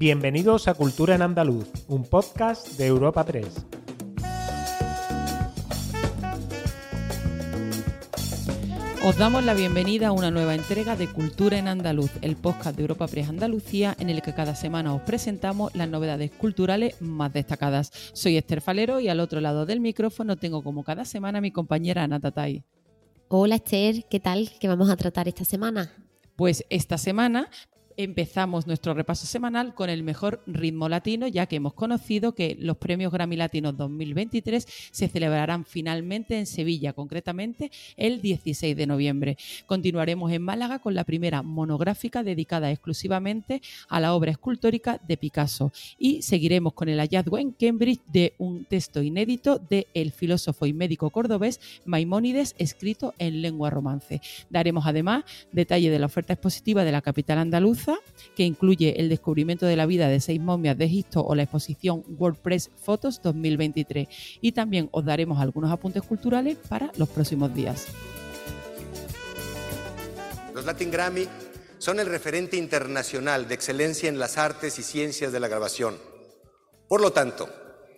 Bienvenidos a Cultura en Andaluz, un podcast de Europa 3. Os damos la bienvenida a una nueva entrega de Cultura en Andaluz, el podcast de Europa Press Andalucía, en el que cada semana os presentamos las novedades culturales más destacadas. Soy Esther Falero y al otro lado del micrófono tengo como cada semana a mi compañera Ana Tatay. Hola Esther, ¿qué tal? ¿Qué vamos a tratar esta semana? Pues esta semana empezamos nuestro repaso semanal con el mejor ritmo latino, ya que hemos conocido que los premios Grammy Latinos 2023 se celebrarán finalmente en Sevilla, concretamente el 16 de noviembre. Continuaremos en Málaga con la primera monográfica dedicada exclusivamente a la obra escultórica de Picasso y seguiremos con el hallazgo en Cambridge de un texto inédito de el filósofo y médico cordobés Maimónides escrito en lengua romance. Daremos además detalle de la oferta expositiva de la capital andaluza que incluye el descubrimiento de la vida de seis momias de Egipto o la exposición WordPress Fotos 2023. Y también os daremos algunos apuntes culturales para los próximos días. Los Latin Grammy son el referente internacional de excelencia en las artes y ciencias de la grabación. Por lo tanto,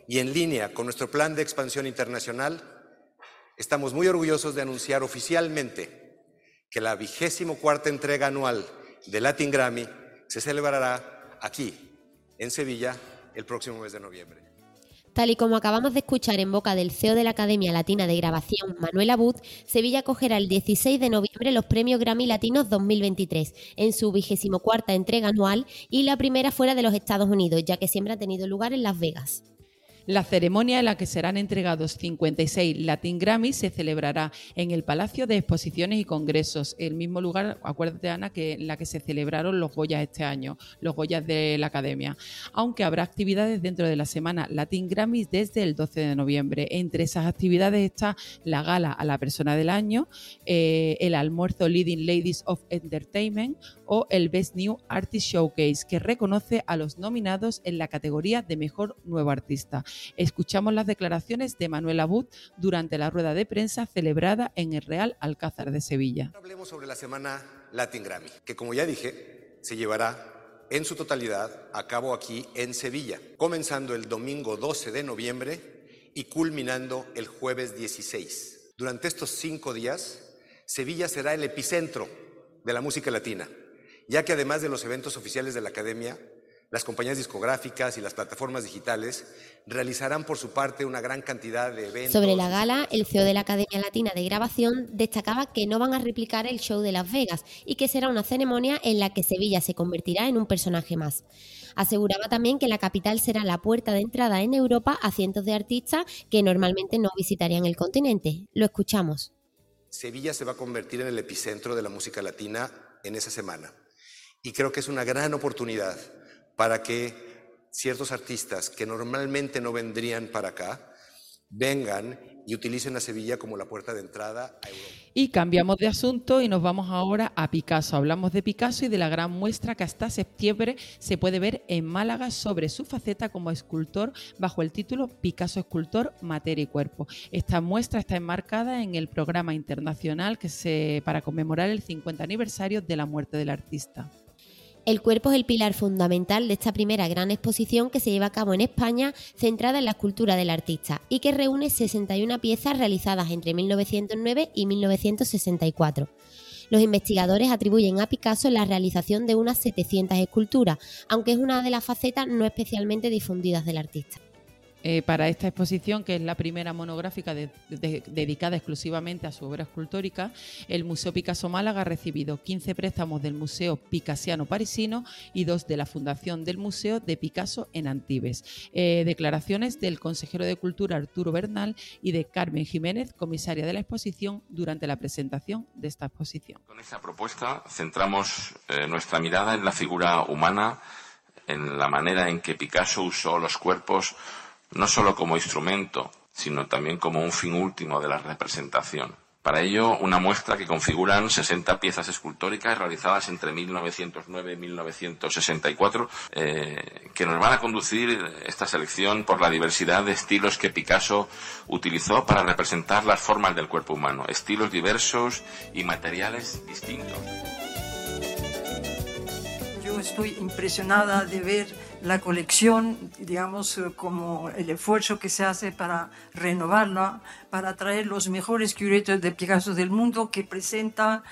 y en línea con nuestro plan de expansión internacional, estamos muy orgullosos de anunciar oficialmente que la vigésimo cuarta entrega anual de Latin Grammy se celebrará aquí, en Sevilla, el próximo mes de noviembre. Tal y como acabamos de escuchar en boca del CEO de la Academia Latina de Grabación, Manuel Abud, Sevilla acogerá el 16 de noviembre los premios Grammy Latinos 2023 en su vigésimo cuarta entrega anual y la primera fuera de los Estados Unidos, ya que siempre ha tenido lugar en Las Vegas. La ceremonia en la que serán entregados 56 Latin Grammys se celebrará en el Palacio de Exposiciones y Congresos, el mismo lugar, acuérdate Ana, que en la que se celebraron los Goyas este año, los Goyas de la Academia. Aunque habrá actividades dentro de la semana Latin Grammys desde el 12 de noviembre. Entre esas actividades está la gala a la persona del año, eh, el almuerzo Leading Ladies of Entertainment o el Best New Artist Showcase, que reconoce a los nominados en la categoría de Mejor Nuevo Artista. Escuchamos las declaraciones de Manuel Abud durante la rueda de prensa celebrada en el Real Alcázar de Sevilla. Hablemos sobre la semana Latin Grammy, que como ya dije, se llevará en su totalidad a cabo aquí en Sevilla, comenzando el domingo 12 de noviembre y culminando el jueves 16. Durante estos cinco días, Sevilla será el epicentro de la música latina, ya que además de los eventos oficiales de la Academia, las compañías discográficas y las plataformas digitales realizarán por su parte una gran cantidad de eventos. Sobre la gala, el CEO de la Academia Latina de Grabación destacaba que no van a replicar el show de Las Vegas y que será una ceremonia en la que Sevilla se convertirá en un personaje más. Aseguraba también que la capital será la puerta de entrada en Europa a cientos de artistas que normalmente no visitarían el continente. Lo escuchamos. Sevilla se va a convertir en el epicentro de la música latina en esa semana. Y creo que es una gran oportunidad para que ciertos artistas que normalmente no vendrían para acá vengan y utilicen a Sevilla como la puerta de entrada a Europa. Y cambiamos de asunto y nos vamos ahora a Picasso. Hablamos de Picasso y de la gran muestra que hasta septiembre se puede ver en Málaga sobre su faceta como escultor bajo el título Picasso Escultor, Materia y Cuerpo. Esta muestra está enmarcada en el programa internacional que se, para conmemorar el 50 aniversario de la muerte del artista. El cuerpo es el pilar fundamental de esta primera gran exposición que se lleva a cabo en España, centrada en la escultura del artista y que reúne 61 piezas realizadas entre 1909 y 1964. Los investigadores atribuyen a Picasso la realización de unas 700 esculturas, aunque es una de las facetas no especialmente difundidas del artista. Eh, para esta exposición, que es la primera monográfica dedicada exclusivamente a su obra escultórica, el Museo Picasso Málaga ha recibido 15 préstamos del Museo Picassiano Parisino y dos de la Fundación del Museo de Picasso en Antibes. Eh, declaraciones del consejero de Cultura Arturo Bernal y de Carmen Jiménez, comisaria de la exposición, durante la presentación de esta exposición. Con esta propuesta centramos eh, nuestra mirada en la figura humana, en la manera en que Picasso usó los cuerpos no solo como instrumento, sino también como un fin último de la representación. Para ello, una muestra que configuran 60 piezas escultóricas realizadas entre 1909 y 1964, eh, que nos van a conducir esta selección por la diversidad de estilos que Picasso utilizó para representar las formas del cuerpo humano, estilos diversos y materiales distintos. Yo estoy impresionada de ver la colección, digamos, eh, como el esfuerzo que se hace para renovarla, para traer los mejores curetos de Picasso del mundo que presenta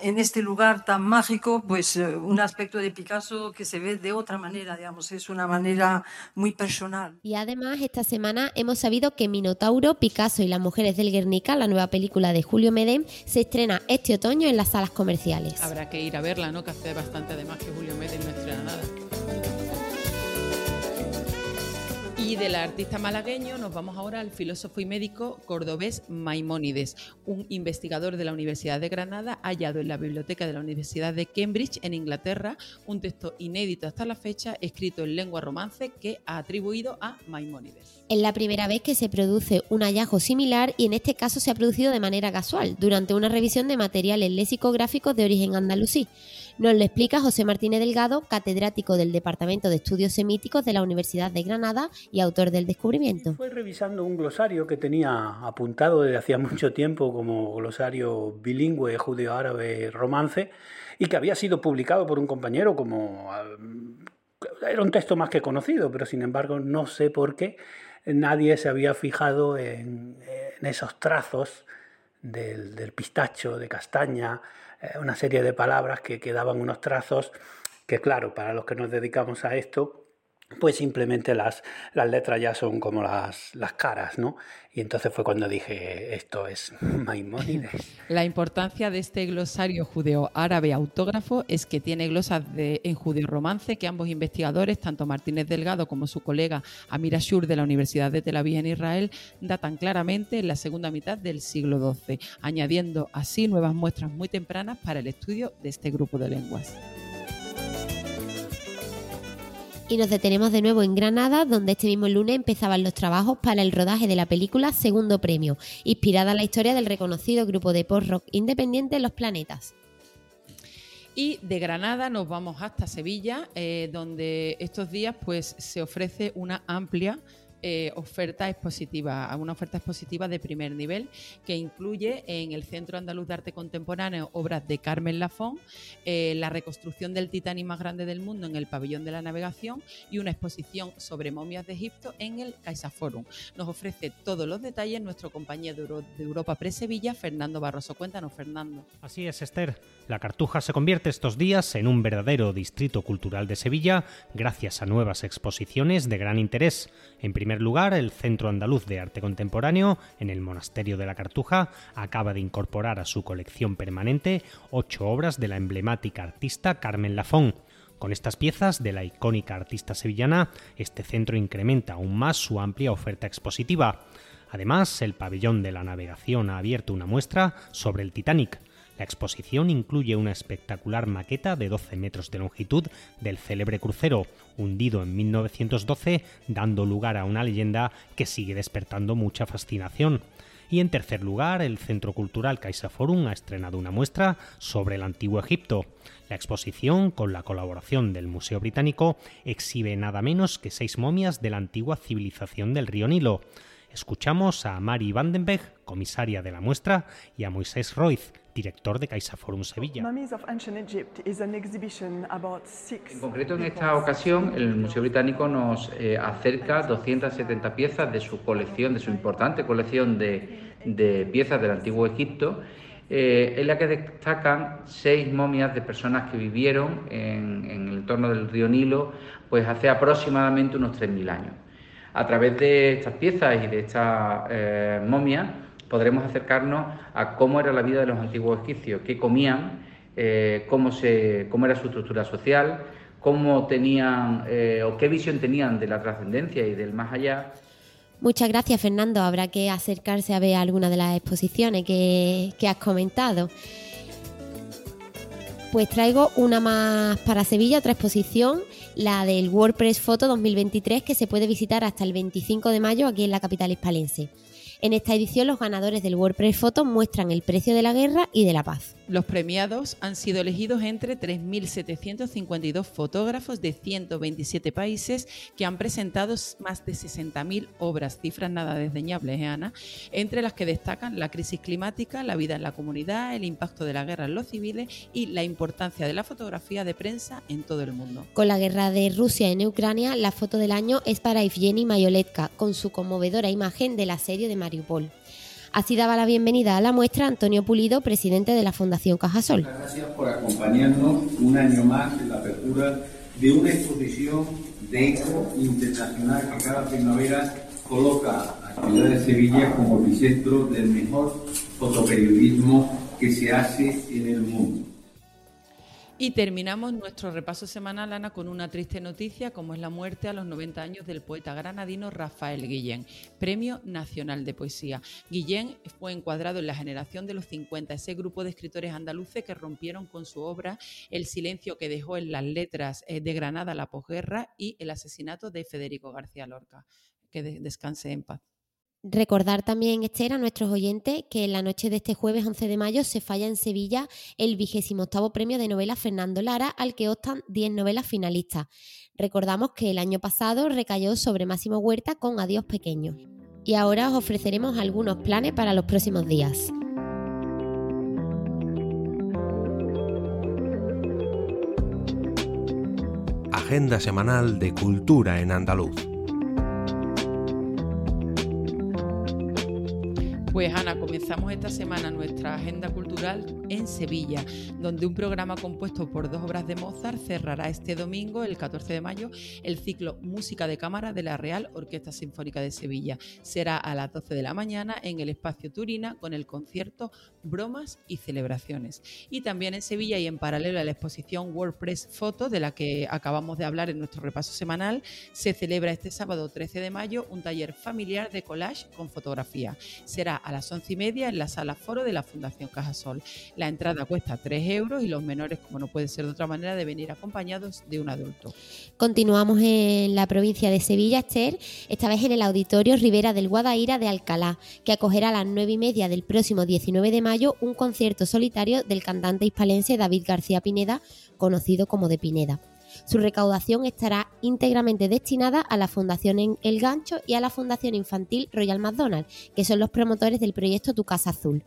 en este lugar tan mágico, pues eh, un aspecto de Picasso que se ve de otra manera, digamos, es una manera muy personal. Y además, esta semana hemos sabido que Minotauro, Picasso y las mujeres del Guernica, la nueva película de Julio Medem, se estrena este otoño en las salas comerciales. Habrá que ir a verla, ¿no? Que hace bastante además que Julio Medem no Y del artista malagueño nos vamos ahora al filósofo y médico cordobés Maimónides, un investigador de la Universidad de Granada hallado en la biblioteca de la Universidad de Cambridge en Inglaterra, un texto inédito hasta la fecha escrito en lengua romance que ha atribuido a Maimónides. Es la primera vez que se produce un hallazgo similar y en este caso se ha producido de manera casual, durante una revisión de materiales lexicográficos de origen andalusí. Nos lo explica José Martínez Delgado, catedrático del Departamento de Estudios Semíticos de la Universidad de Granada y autor del descubrimiento. Fue revisando un glosario que tenía apuntado desde hacía mucho tiempo como glosario bilingüe judeo-árabe romance y que había sido publicado por un compañero como... Era un texto más que conocido, pero sin embargo no sé por qué nadie se había fijado en, esos trazos del, pistacho, de castaña, eh, una serie de palabras que quedaban unos trazos que claro, para los que nos dedicamos a esto, pues simplemente las, las letras ya son como las, las caras, ¿no? Y entonces fue cuando dije, esto es Maimónides. La importancia de este glosario judeo-árabe autógrafo es que tiene glosas en judeo-romance que ambos investigadores, tanto Martínez Delgado como su colega Amir Ashur de la Universidad de Tel Aviv en Israel, datan claramente en la segunda mitad del siglo XII, añadiendo así nuevas muestras muy tempranas para el estudio de este grupo de lenguas. Y nos detenemos de nuevo en Granada, donde este mismo lunes empezaban los trabajos para el rodaje de la película Segundo Premio, inspirada en la historia del reconocido grupo de post-rock independiente Los Planetas. Y de Granada nos vamos hasta Sevilla, eh, donde estos días pues, se ofrece una amplia eh, oferta expositiva, una oferta expositiva de primer nivel que incluye en el Centro Andaluz de Arte Contemporáneo obras de Carmen Lafón, eh, la reconstrucción del Titanic más grande del mundo en el Pabellón de la Navegación y una exposición sobre momias de Egipto en el CaixaForum. Nos ofrece todos los detalles nuestro compañero de Europa Press Sevilla, Fernando Barroso. Cuéntanos, Fernando. Así es, Esther. La Cartuja se convierte estos días en un verdadero distrito cultural de Sevilla gracias a nuevas exposiciones de gran interés. En primer lugar, el Centro Andaluz de Arte Contemporáneo, en el Monasterio de la Cartuja, acaba de incorporar a su colección permanente ocho obras de la emblemática artista Carmen Lafón. Con estas piezas de la icónica artista sevillana, este centro incrementa aún más su amplia oferta expositiva. Además, el pabellón de la navegación ha abierto una muestra sobre el Titanic, la exposición incluye una espectacular maqueta de 12 metros de longitud del célebre crucero, hundido en 1912, dando lugar a una leyenda que sigue despertando mucha fascinación. Y en tercer lugar, el Centro Cultural CaixaForum ha estrenado una muestra sobre el Antiguo Egipto. La exposición, con la colaboración del Museo Británico, exhibe nada menos que seis momias de la antigua civilización del río Nilo. Escuchamos a Mari Vandenberg, comisaria de la muestra, y a Moisés Royz, director de CaixaForum Sevilla. En concreto, en esta ocasión, el Museo Británico nos eh, acerca 270 piezas de su colección, de su importante colección de, piezas del Antiguo Egipto, eh, en la que destacan seis momias de personas que vivieron en, el entorno del río Nilo pues hace aproximadamente unos 3.000 años. A través de estas piezas y de estas eh, momias, podremos acercarnos a cómo era la vida de los antiguos egipcios, qué comían, eh, cómo, era su estructura social, cómo tenían eh, o qué visión tenían de la trascendencia y del más allá. Muchas gracias, Fernando. Habrá que acercarse a ver alguna de las exposiciones que, que has comentado. Pues traigo una más para Sevilla, otra exposición, la del WordPress Photo 2023, que se puede visitar hasta el 25 de mayo aquí en la capital hispalense. En esta edición los ganadores del WordPress Photo muestran el precio de la guerra y de la paz. Los premiados han sido elegidos entre 3.752 fotógrafos de 127 países que han presentado más de 60.000 obras, cifras nada desdeñables, ¿eh, Ana? Entre las que destacan la crisis climática, la vida en la comunidad, el impacto de la guerra en los civiles y la importancia de la fotografía de prensa en todo el mundo. Con la guerra de Rusia en Ucrania, la foto del año es para Evgeny Mayoletka, con su conmovedora imagen del asedio de Mariupol. Así daba la bienvenida a la muestra Antonio Pulido, presidente de la Fundación Cajasol. Gracias por acompañarnos un año más en la apertura de una exposición de eco internacional que cada primavera coloca a la ciudad de Sevilla como epicentro del mejor fotoperiodismo que se hace en el mundo. Y terminamos nuestro repaso semanal, Ana, con una triste noticia, como es la muerte a los 90 años del poeta granadino Rafael Guillén, Premio Nacional de Poesía. Guillén fue encuadrado en la generación de los 50, ese grupo de escritores andaluces que rompieron con su obra el silencio que dejó en las letras eh, de Granada la posguerra y el asesinato de Federico García Lorca. Que descanse en paz. Recordar también, Esther, a nuestros oyentes que en la noche de este jueves 11 de mayo se falla en Sevilla el vigésimo octavo premio de novela Fernando Lara, al que optan 10 novelas finalistas. Recordamos que el año pasado recayó sobre Máximo Huerta con Adiós Pequeño. Y ahora os ofreceremos algunos planes para los próximos días. Agenda semanal de Cultura en Andaluz. Pues Ana, comenzamos esta semana nuestra agenda cultural en Sevilla, donde un programa compuesto por dos obras de Mozart cerrará este domingo, el 14 de mayo, el ciclo Música de Cámara de la Real Orquesta Sinfónica de Sevilla. Será a las 12 de la mañana en el espacio Turina con el concierto Bromas y Celebraciones. Y también en Sevilla y en paralelo a la exposición WordPress Foto, de la que acabamos de hablar en nuestro repaso semanal, se celebra este sábado 13 de mayo un taller familiar de collage con fotografía. Será a las once y media en la sala foro de la Fundación Cajasol. La entrada cuesta 3 euros y los menores, como no puede ser de otra manera, deben ir acompañados de un adulto. Continuamos en la provincia de Sevilla, Esther, esta vez en el Auditorio Rivera del Guadaira de Alcalá, que acogerá a las nueve y media del próximo 19 de mayo un concierto solitario del cantante hispalense David García Pineda, conocido como de Pineda. Su recaudación estará íntegramente destinada a la Fundación El Gancho y a la Fundación Infantil Royal McDonald, que son los promotores del proyecto Tu Casa Azul.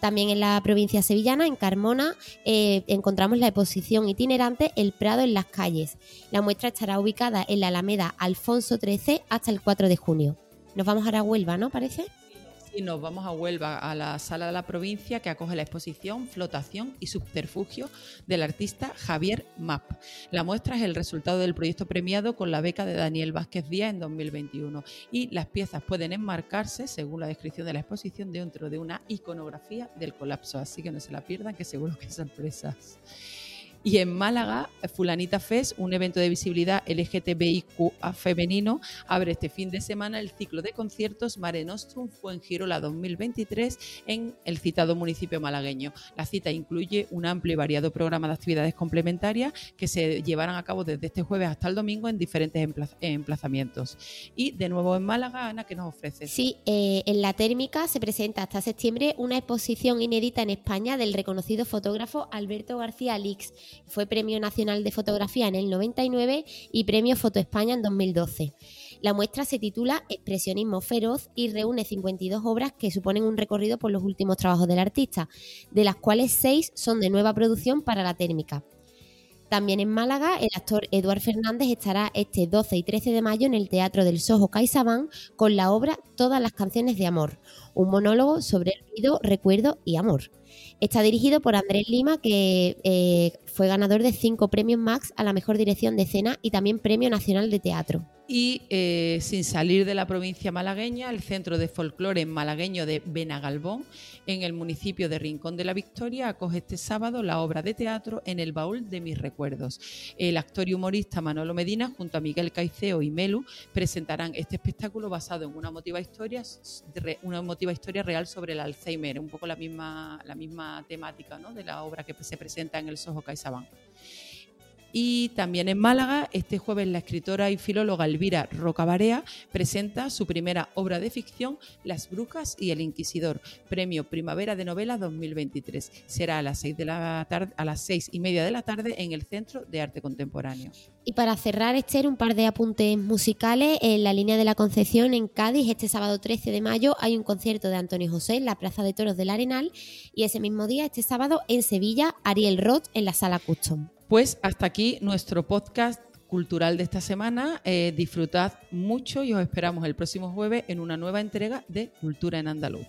También en la provincia sevillana, en Carmona, eh, encontramos la exposición itinerante El Prado en las calles. La muestra estará ubicada en la Alameda Alfonso XIII hasta el 4 de junio. Nos vamos a Huelva, ¿no? Parece y nos vamos a Huelva, a la sala de la provincia que acoge la exposición Flotación y Subterfugio del artista Javier Map. La muestra es el resultado del proyecto premiado con la beca de Daniel Vázquez Díaz en 2021 y las piezas pueden enmarcarse, según la descripción de la exposición, dentro de una iconografía del colapso. Así que no se la pierdan, que seguro que sorpresas. Y en Málaga, Fulanita Fest, un evento de visibilidad LGTBIQA femenino, abre este fin de semana el ciclo de conciertos Mare Nostrum Fuengirola 2023 en el citado municipio malagueño. La cita incluye un amplio y variado programa de actividades complementarias que se llevarán a cabo desde este jueves hasta el domingo en diferentes emplazamientos. Y de nuevo en Málaga, Ana, ¿qué nos ofrece? Sí, eh, en la térmica se presenta hasta septiembre una exposición inédita en España del reconocido fotógrafo Alberto García Alix fue Premio Nacional de Fotografía en el 99 y Premio Foto España en 2012. La muestra se titula Expresionismo feroz y reúne 52 obras que suponen un recorrido por los últimos trabajos del artista, de las cuales 6 son de nueva producción para la térmica. También en Málaga, el actor Eduard Fernández estará este 12 y 13 de mayo en el Teatro del Soho CaixaBank con la obra Todas las canciones de amor, un monólogo sobre el ruido, recuerdo y amor. Está dirigido por Andrés Lima, que eh, fue ganador de cinco premios Max a la mejor dirección de escena y también Premio Nacional de Teatro. Y eh, sin salir de la provincia malagueña, el Centro de Folclore Malagueño de Benagalbón, en el municipio de Rincón de la Victoria, acoge este sábado la obra de teatro En el baúl de mis recuerdos. El actor y humorista Manolo Medina, junto a Miguel Caiceo y Melu, presentarán este espectáculo basado en una emotiva historia, una emotiva historia real sobre el Alzheimer, un poco la misma, la misma temática de la obra que se presenta en el Soho CaixaBank. Y también en Málaga, este jueves la escritora y filóloga Elvira Rocabarea presenta su primera obra de ficción, Las Brujas y el Inquisidor, premio Primavera de Novela 2023. Será a las seis, de la tarde, a las seis y media de la tarde en el Centro de Arte Contemporáneo. Y para cerrar, Esther, un par de apuntes musicales. En la línea de la Concepción, en Cádiz, este sábado 13 de mayo, hay un concierto de Antonio José en la Plaza de Toros del Arenal. Y ese mismo día, este sábado, en Sevilla, Ariel Roth en la Sala Custom. Pues hasta aquí nuestro podcast cultural de esta semana. Eh, disfrutad mucho y os esperamos el próximo jueves en una nueva entrega de Cultura en Andaluz.